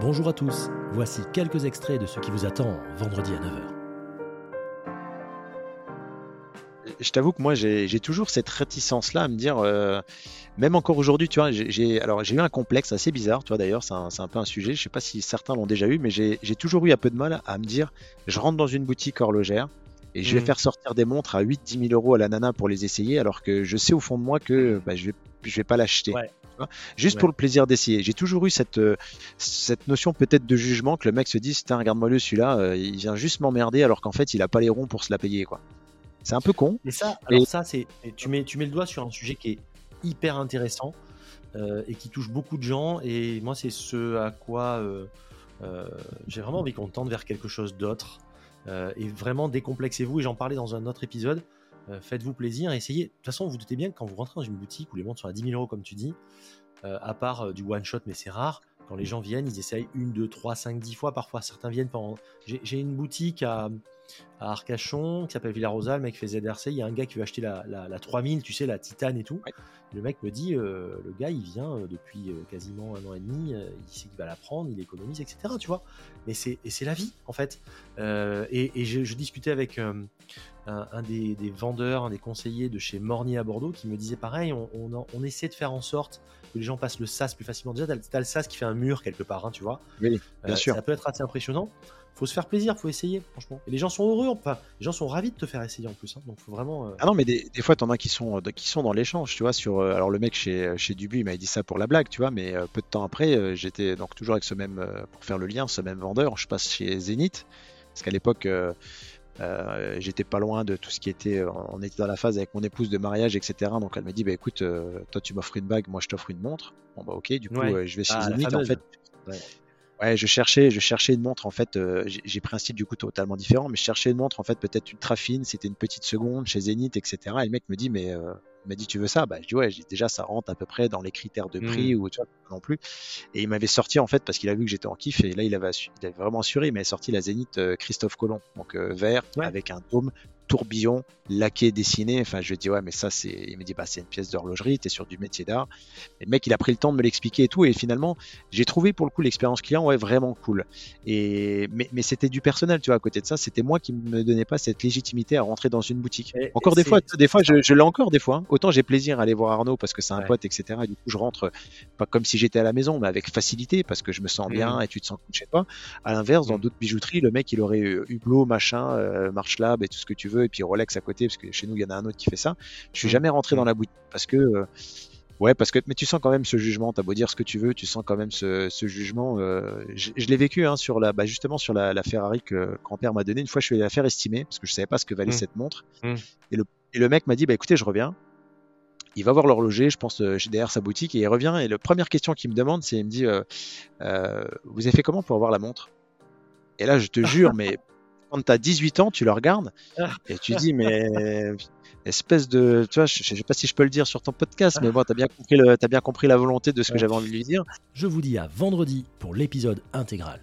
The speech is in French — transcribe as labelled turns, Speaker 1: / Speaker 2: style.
Speaker 1: Bonjour à tous, voici quelques extraits de ce qui vous attend vendredi à 9h.
Speaker 2: je t'avoue que moi j'ai toujours cette réticence là à me dire euh, même encore aujourd'hui tu vois j'ai alors j'ai eu un complexe assez bizarre tu vois d'ailleurs c'est un, un, peu un sujet je sais pas si certains l'ont déjà eu mais j'ai toujours eu un peu de mal à me dire je rentre dans une boutique horlogère et je vais mmh. faire sortir des montres à 8-10 000 euros à la nana pour les essayer alors que je sais au fond de moi que bah, je vais je vais pas l'acheter juste pour le plaisir d'essayer j'ai toujours eu cette cette notion peut-être de jugement que le mec se dise regarde-moi le celui-là euh, il vient juste m'emmerder alors qu'en fait il a pas les ronds pour se la payer quoi c'est un peu con.
Speaker 1: Et ça, alors ça, c'est tu mets, tu mets le doigt sur un sujet qui est hyper intéressant euh, et qui touche beaucoup de gens. Et moi, c'est ce à quoi euh, euh, j'ai vraiment envie qu'on tente vers quelque chose d'autre. et vraiment décomplexez-vous. Et j'en parlais dans un autre épisode. Faites-vous plaisir, essayez. De toute façon, vous, vous doutez bien que quand vous rentrez dans une boutique où les montres sont à 10 000 euros, comme tu dis, à part du one shot, mais c'est rare. Quand les gens viennent, ils essayent une, deux, trois, cinq, dix fois. Parfois, certains viennent pendant. J'ai une boutique à, à Arcachon, qui s'appelle Villarosa, le mec fait ZRC, il y a un gars qui veut acheter la, la, 3000, tu sais, la Titane et tout. Le mec me dit, euh, le gars, il vient euh, depuis euh, quasiment un an et demi, il sait qu'il va la prendre, il économise, etc. Tu vois Mais c'est, la vie, en fait. et, et je, discutais avec un, des, vendeurs, un des conseillers de chez Mornier à Bordeaux, qui me disait pareil, on, on, essaie de faire en sorte que les gens passent le SAS plus facilement. Déjà, tu as, le SAS qui fait un mur quelque part, hein, tu vois.
Speaker 2: Oui, bien sûr.
Speaker 1: Ça peut être assez impressionnant faut se faire plaisir, faut essayer, franchement. Et les gens sont heureux, enfin, les gens sont ravis de te faire essayer en plus. Hein. donc faut vraiment.
Speaker 2: Euh, ah non, mais des, des fois, t'en as qui sont, qui sont dans l'échange, tu vois. Sur, euh, alors le mec chez, chez Dubu, il m'avait dit ça pour la blague, tu vois. Mais euh, peu de temps après, j'étais donc toujours avec ce même, pour faire le lien, ce même vendeur. Je passe chez Zenith, parce qu'à l'époque. J'étais pas loin de tout ce qui était. On était dans la phase avec mon épouse de mariage, etc. Donc elle m'a dit bah écoute, toi tu m'offres une bague, moi je t'offre une montre. Bon bah ok, du coup je vais chez ah, Zenith. En fait, Ouais, je cherchais, je cherchais une montre en fait. Euh, j'ai pris un style du coup totalement différent, mais je cherchais une montre en fait peut-être ultra fine. C'était une petite seconde chez Zenith, etc. Et le mec me dit mais euh, m'a dit tu veux ça? Bah je dis ouais, déjà ça rentre à peu près dans les critères de prix mmh. ou tu vois non plus. Et il m'avait sorti en fait parce qu'il a vu que j'étais en kiff et là il avait, il avait vraiment assuré. Il m'avait sorti la Zenith euh, Christophe Colomb, donc vert avec un dôme tourbillon laqué dessiné. Enfin, je lui ai dit, ouais, mais ça, c'est. Il me dit, bah, c'est une pièce d'horlogerie, t'es sur du métier d'art. Et le mec, il a pris le temps de me l'expliquer et tout. Et finalement, j'ai trouvé pour le coup l'expérience client, ouais, vraiment cool. Et, mais, mais c'était du personnel, tu vois, à côté de ça, c'était moi qui me donnais pas cette légitimité à rentrer dans une boutique. encore des fois, des fois, je, l'ai encore des fois. Hein. Autant j'ai plaisir à aller voir Arnaud parce que c'est un pote, etc. Et du coup, je rentre pas comme si j'étais à la maison, mais avec facilité parce que je me sens bien mmh. et tu te sens, je sais pas. À l'inverse, dans mmh. d'autres bijouteries, le mec, il aurait eu Hublot, machin, euh, March Lab et tout ce que tu veux, et puis Rolex à côté parce que chez nous il y en a un autre qui fait ça. Je suis mm. jamais rentré dans la boutique parce que euh, ouais parce que mais tu sens quand même ce jugement. T'as beau dire ce que tu veux, tu sens quand même ce, jugement. Euh, je, l'ai vécu hein, sur la bah, justement sur la, Ferrari que grand-père m'a donné. Une fois je suis allé la faire estimer parce que je savais pas ce que valait mm. cette montre. Mm. Et le et le mec m'a dit bah écoutez je reviens. Il va voir l'horloger, je pense, euh, derrière sa boutique, et il revient. Et la première question qu'il me demande, c'est il me dit Vous avez fait comment pour avoir la montre? Et là, je te jure, mais quand tu as 18 ans, tu le regardes et tu dis, mais espèce de. Tu vois, je, sais pas si je peux le dire sur ton podcast, mais bon, tu as, bien compris as bien compris la volonté de ce que j'avais envie de lui dire.
Speaker 1: Je vous dis à vendredi pour l'épisode intégral.